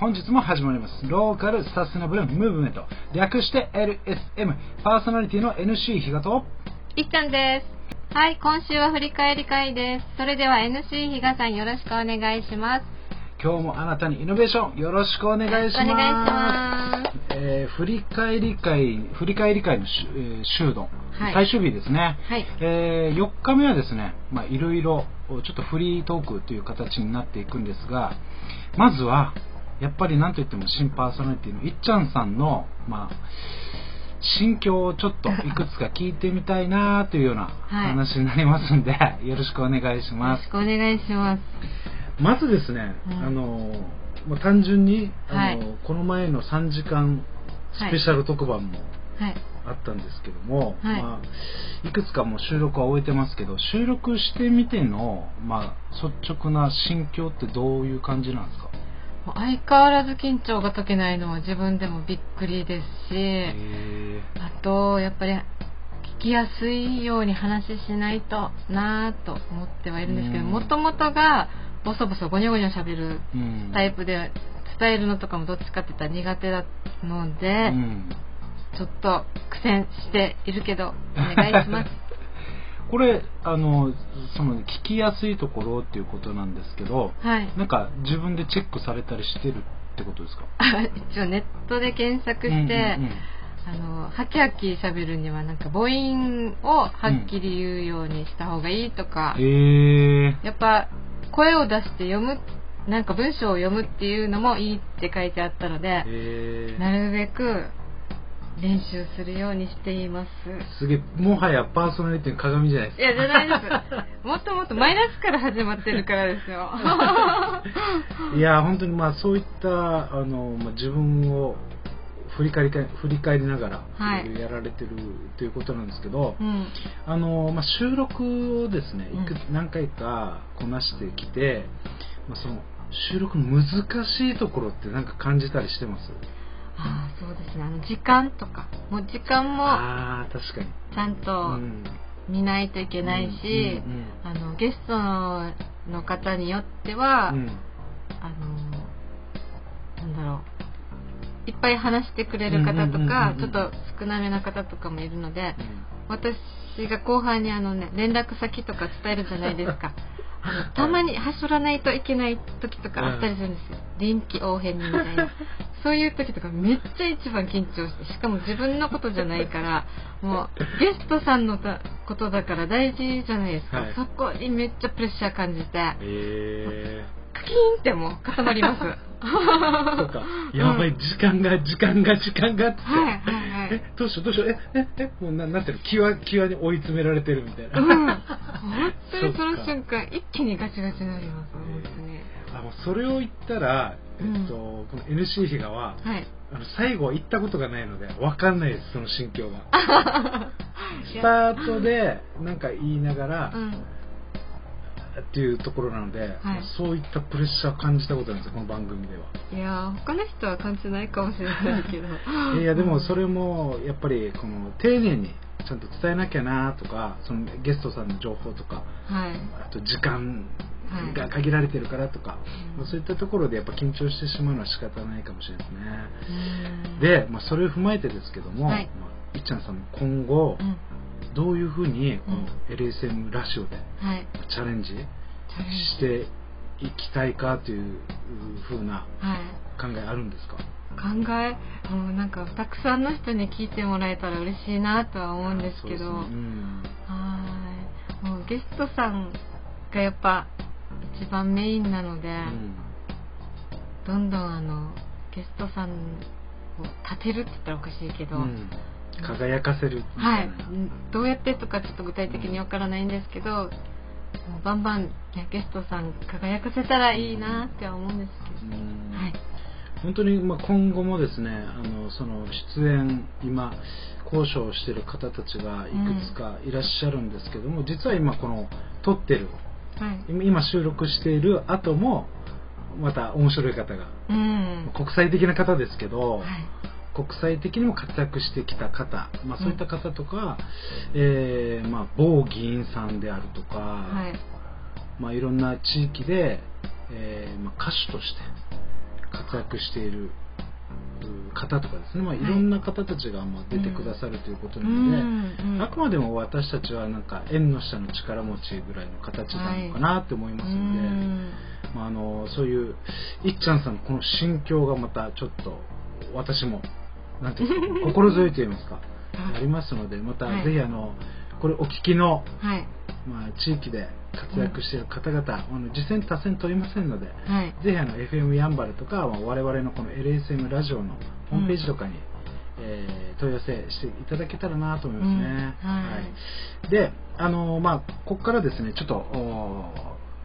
本日も始まりますローカルサステナブルムーブメント略して LSM パーソナリティの NC 比嘉といっちゃんです。はい、今週は振り返り会です。それでは NC 比嘉さんよろしくお願いします。今日もあなたにイノベーションよろしくお願いしますお願いします。えー振り返り会振り返り会のしゅ、えー最終日ですね、はい。え4日目はですねまあいろいろちょっとフリートークという形になっていくんですがまずはやっぱり何といっても新パーソナリティのいっちゃんさんのまあ心境をちょっといくつか聞いてみたいなというようなはい。話になりますんで、よろしくお願いしよろますしくお願いします。まずですね、うんあのもう単純にあの、はい。この前の3時間スペシャル特番もはい。あったんですけども、はい。まあ、いくつかもう収録は終えてますけど収録してみての、まあ、率直な心境ってどういう感じなんですか？相変わらず緊張が解けないのは自分でもびっくりですし、へあと、やっぱり聞きやすいように話しないとなぁと思ってはいるんですけど、うん。もともとがボソボソゴニョゴニョ喋るーうん。タイプで、伝えるのとかもどっちかって言ったら苦手だのうで、ん。ちょっと苦戦しているけど、お願いします。これあのその聞きやすいところっていうことなんですけどはい。なんか自分でチェックされたりしてるってことですか？一応ネットで検索して、うんうんうん。あの、ハキハキ喋るにはなんか母音をはっきり言うようにした方がいいとか、へえやっぱ声を出して読む、なんか文章を読むっていうのもいいって書いてあったので、へなるべく練習するようにしています。すげえもはやパーソナリティの鏡じゃないですかいや、じゃないです。もっともっとマイナスから始まってるからですよ。いや本当にまあそういったあの、まあ、自分を振り返りか振り返りながら、やられてるということなんですけど、うん。あのまあ、収録をですねうんいく何回かこなしてきて、まあ、その収録の難しいところって何か感じたりしてます？ああ、そうですね。あの、時間とか、もう時間もああ確かに、ちゃんとうん見ないといけないし、あの、ゲストの方によっては、うんあの、なんだろう。いっぱい話してくれる方とかちょっと少なめな方とかもいるので、私が後半にあのね、連絡先とか伝えるじゃないですか。たまに走らないといけない時とかあったりするんですよ。臨機応変にみたいな。そういう時とかめっちゃ一番緊張して、しかも自分のことじゃないから、もうゲストさんのたことだから大事じゃないですか。はいそこにめっちゃプレッシャー感じて、えカキーンってもう固まります。ー、そうかやばい時間が時間が時間がって、はいはいはいえどうしようどうしようえええもうななんていうの？際際に追い詰められてるみたいな、うん。本当にその瞬間、一気にガチガチになります、本当に。あもうそれを言ったら、えっとこの NC 比嘉ははい。あの最後は行ったことがないので分かんないですその心境が スタートでなんか言いながら、うん。っていうところなので、はいそういったプレッシャーを感じたことなんですよこの番組では。いやー他の人は感じないかもしれないけど いやでもそれもやっぱりこの丁寧にちゃんと伝えなきゃなとかそのゲストさんの情報とかはい。あと時間はい。が限られてるからとか、うん。まあそういったところでやっぱ緊張してしまうのは仕方ないかもしれないですね。うん。で、まあ、それを踏まえてですけども、はい。まあ、いっちゃんさんも今後うん。どういうふうにこのうん LSM ラジオではい。チャレンジ。していきたいかというふうなはい。考えあるんですか？考えもうなんかたくさんの人に聞いてもらえたら嬉しいなとは思うんですけど。ね。うん。はい。もうゲストさんがやっぱ一番メインなので、うんどんどんあのゲストさんを立てるって言ったらおかしいけど、うん。輝かせるみはい。どうやってとかちょっと具体的にわからないんですけど、バンバン、ね、ゲストさん輝かせたらいいなっては思うんですけど、うん。はい、本当にまあ今後もですねあのその出演今交渉をしている方たちがいくつかいらっしゃるんですけども、実は今この撮ってるはい、今収録している後もまた面白い方がうん、国際的な方ですけど、はい、国際的にも活躍してきた方、まあ、そういった方とか、えーまあ、某議員さんであるとか、はい、まあ、いろんな地域で、えーまあ、歌手として活活躍しているう方とかですね、まあ、い。ろんな方たちがまあ出てくださるということなので、うんうんあくまでも私たちはなんか縁の下の力持ちぐらいの形なのかなって思いますので、うん。まあ、あのそういういっちゃんさんのこの心境がまたちょっと私もなんていうか 心強いと言いますかありますのでまたはい。ぜひあのこれお聞きの、はいまあ、地域で活躍している方々、あの次戦多戦問いませんのではい。ぜひあの FM やんばるとか、まあ我々のこの LSM ラジオのホームページとかに、えー問い合わせしていただけたらなと思いますね。うん。はい。で、あのまあ、ここからですね、ちょっと、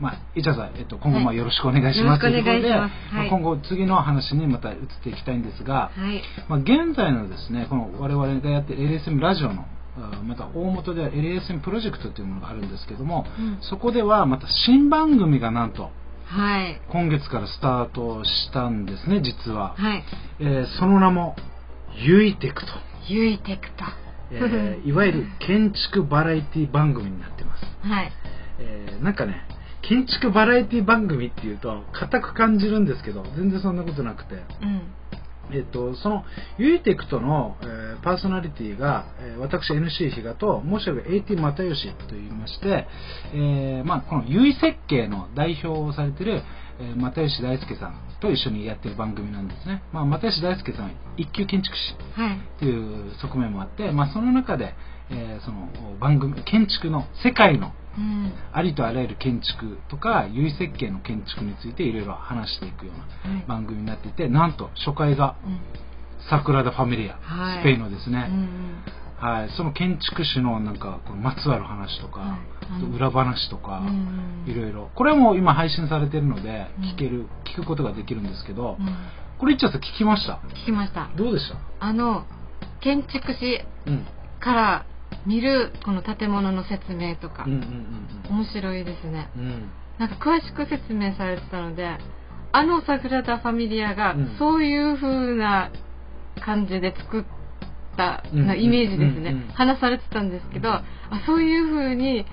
まあ、いちゃさん、えっと、今後まあはい。よろしくお願いしますとよろしくお願いしいうことでまあ今後次の話にまた移っていきたいんですが、はい。まあ、現在のですね、この我々がやっている LSM ラジオのあまた大元では LSM プロジェクトというものがあるんですけども、うん。そこではまた新番組がなんとはい。今月からスタートしたんですね実は、はい。えーその名もユイテクと、ユイテクト。えー いわゆる建築バラエティ番組になってます、はい。えーなんかね建築バラエティ番組っていうと硬く感じるんですけど全然そんなことなくて。うんえっと、そのユイテクトの、えーパーソナリティが、えー私 NC 比嘉ともう一人が AT 又吉と言いまして、えーまあ、このユイ設計の代表をされている、えー又吉大輔さんと一緒にやってる番組なんですね、まあ、又吉大輔さんは一級建築士はいとい。う側面もあって、まあ、その中で、えーその番組建築の世界のうん。ありとあらゆる建築とか有意設計の建築についていろいろ話していくようはない。番組になっていてなんと初回がうん。サグラダ・ファミリア、はい。スペインのですね、んはい、その建築士のなんかこのまつわる話とか、はい。裏話とか、うんいろいろ。これはもう今配信されてるのでうん聞ける、聞くことができるんですけど、うん。これいっちゃって聞きました？聞きました。どうでした？あの建築士うんから見るこの建物の説明とか。うんうんうん面白いですね。うん。うんなんか詳しく説明されてたのであのサグラダ・ファミリアがうん。そういう風な感じで作ったイメージですね、うんうん話されてたんですけど、あそういう風に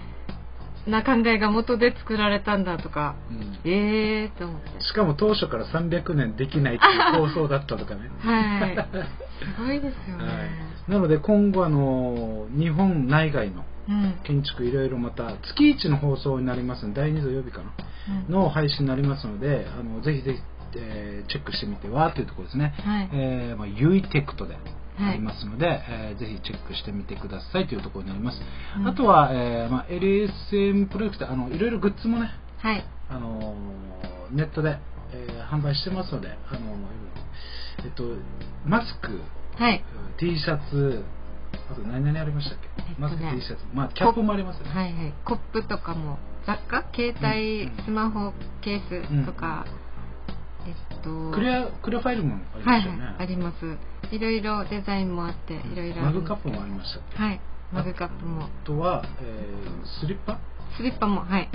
な考えが元で作られたんだとかうん。ええーと思って。しかも当初から300年できないっていう構想だったとかね。はい。すごいですよね、はい、なので今後あの日本内外のうん。建築いろいろまた月1の放送になります。ので第2土曜日かな。うん。の配信になりますのであのぜひぜひ、えーチェックしてみてはというところですね、はい。えーまあ、ユイテクトではい。ありますので、えーぜひチェックしてみてくださいというところになります、うん。あとは、えーまあ、LSM プロジェクトあのいろいろグッズもねはい。あのーネットで、えー販売してますので、あのーえっと、マスクはい。T シャツあと何々ありましたっけ、えっとね。マスク T シャツ。まあキャップもありますよね、はいはい、コップとかも雑貨？携帯、うん。スマホケースとか、えっとクリアクリアファイルもありはいましたよね、はいあります。いろいろデザインもあっていろいろあマるグカップもありましたはいマグカップも。あとは、えースリッパ、スリッパもはい。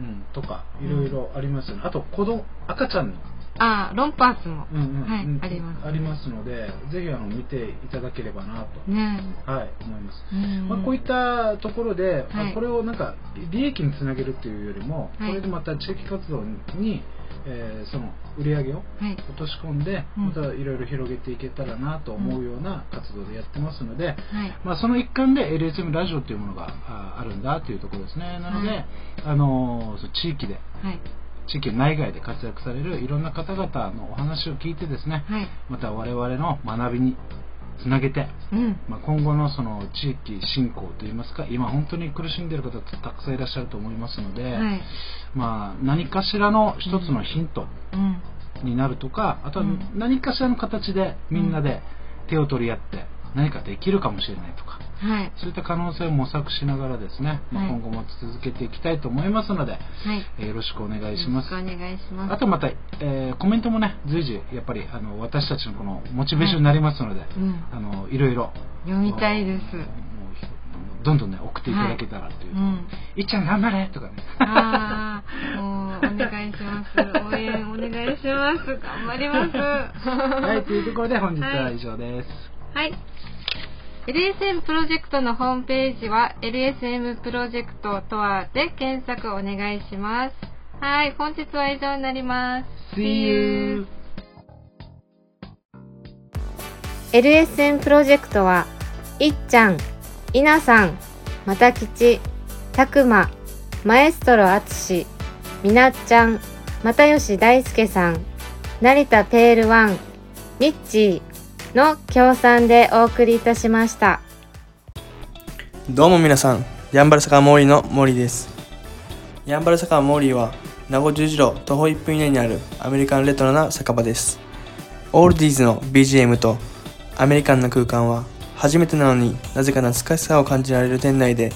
うん、とかいろいろありますよね。あと子供赤ちゃんの。あロンパーツも、うんうんあります。ありますのでぜひあの見ていただければなと、ね。はい思います、うん。まあ、こういったところで、あはい。これをなんか利益につなげるっていうよりも、はい。これでまた地域活動に、えーその売り上げをはい。落とし込んで、うん。またいろいろ広げていけたらなと思うような活動でやってますので、はい。まあ、その一環で LSM ラジオというものがああるんだというところですね。なので、はい。あの地域ではい。地域内外で活躍されるいろんな方々のお話を聞いてですね、はい。また我々の学びにつなげて、うん。まあ、今後のその地域振興といいますか今本当に苦しんでいる方たくさんいらっしゃると思いますので、はい。まあ、何かしらの一つのヒントうん。になるとか、あとはうん。何かしらの形でみんなで手を取り合って何かできるかもしれないとかはい。そういった可能性を模索しながらですね、まあはい。今後も続けていきたいと思いますので、はい。えーよろしくお願いします。よろしくお願いします。あとまた、えーコメントもね随時やっぱりあの私たちのこのモチベーションになりますので、うん。あのいろいろ読みたいです。どんどんね送っていただけたらという、うんいっちゃん頑張れとかね。ああ、もうお願いします。応援お願いします。頑張ります。はいというところで本日は以上です、はい。LSM プロジェクトのホームページは LSM プロジェクトとはで検索お願いします。はい、本日は以上になります。See you LSN プロジェクトはいっちゃん、いなさん、またきち、たくま、マエストロあつし、みなっちゃん、又吉大輔さん、成田ペールワン、ミッチーの協賛でお送りいたしました。どうも皆さん、ヤンバル坂モーリーの森です。ヤンバル坂モーリーは、名護十字路徒歩1分以内にあるアメリカンレトロな酒場です。オールディーズの BGM とアメリカンな空間は、初めてなのになぜか懐かしさを感じられる店内で、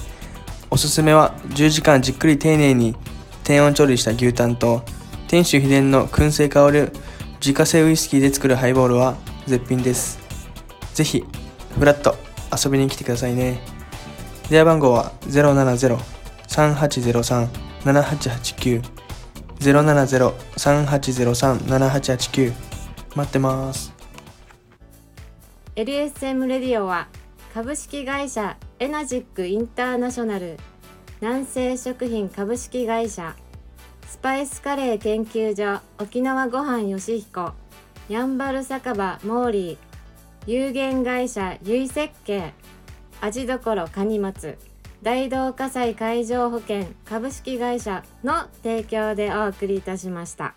おすすめは10時間じっくり丁寧に低温調理した牛タンと、店主秘伝の燻製香る自家製ウイスキーで作るハイボールは絶品です。ぜひ、フラッと遊びに来てくださいね。電話番号は070-3803-7889 070-3803-7889待ってます。LSM レディオは株式会社エナジックインターナショナル南西食品株式会社スパイスカレー研究所沖縄ごはんよしひこやんばる酒場モーリー有限会社ゆい設計味どころかにまつ大同火災海上保険株式会社の提供でお送りいたしました。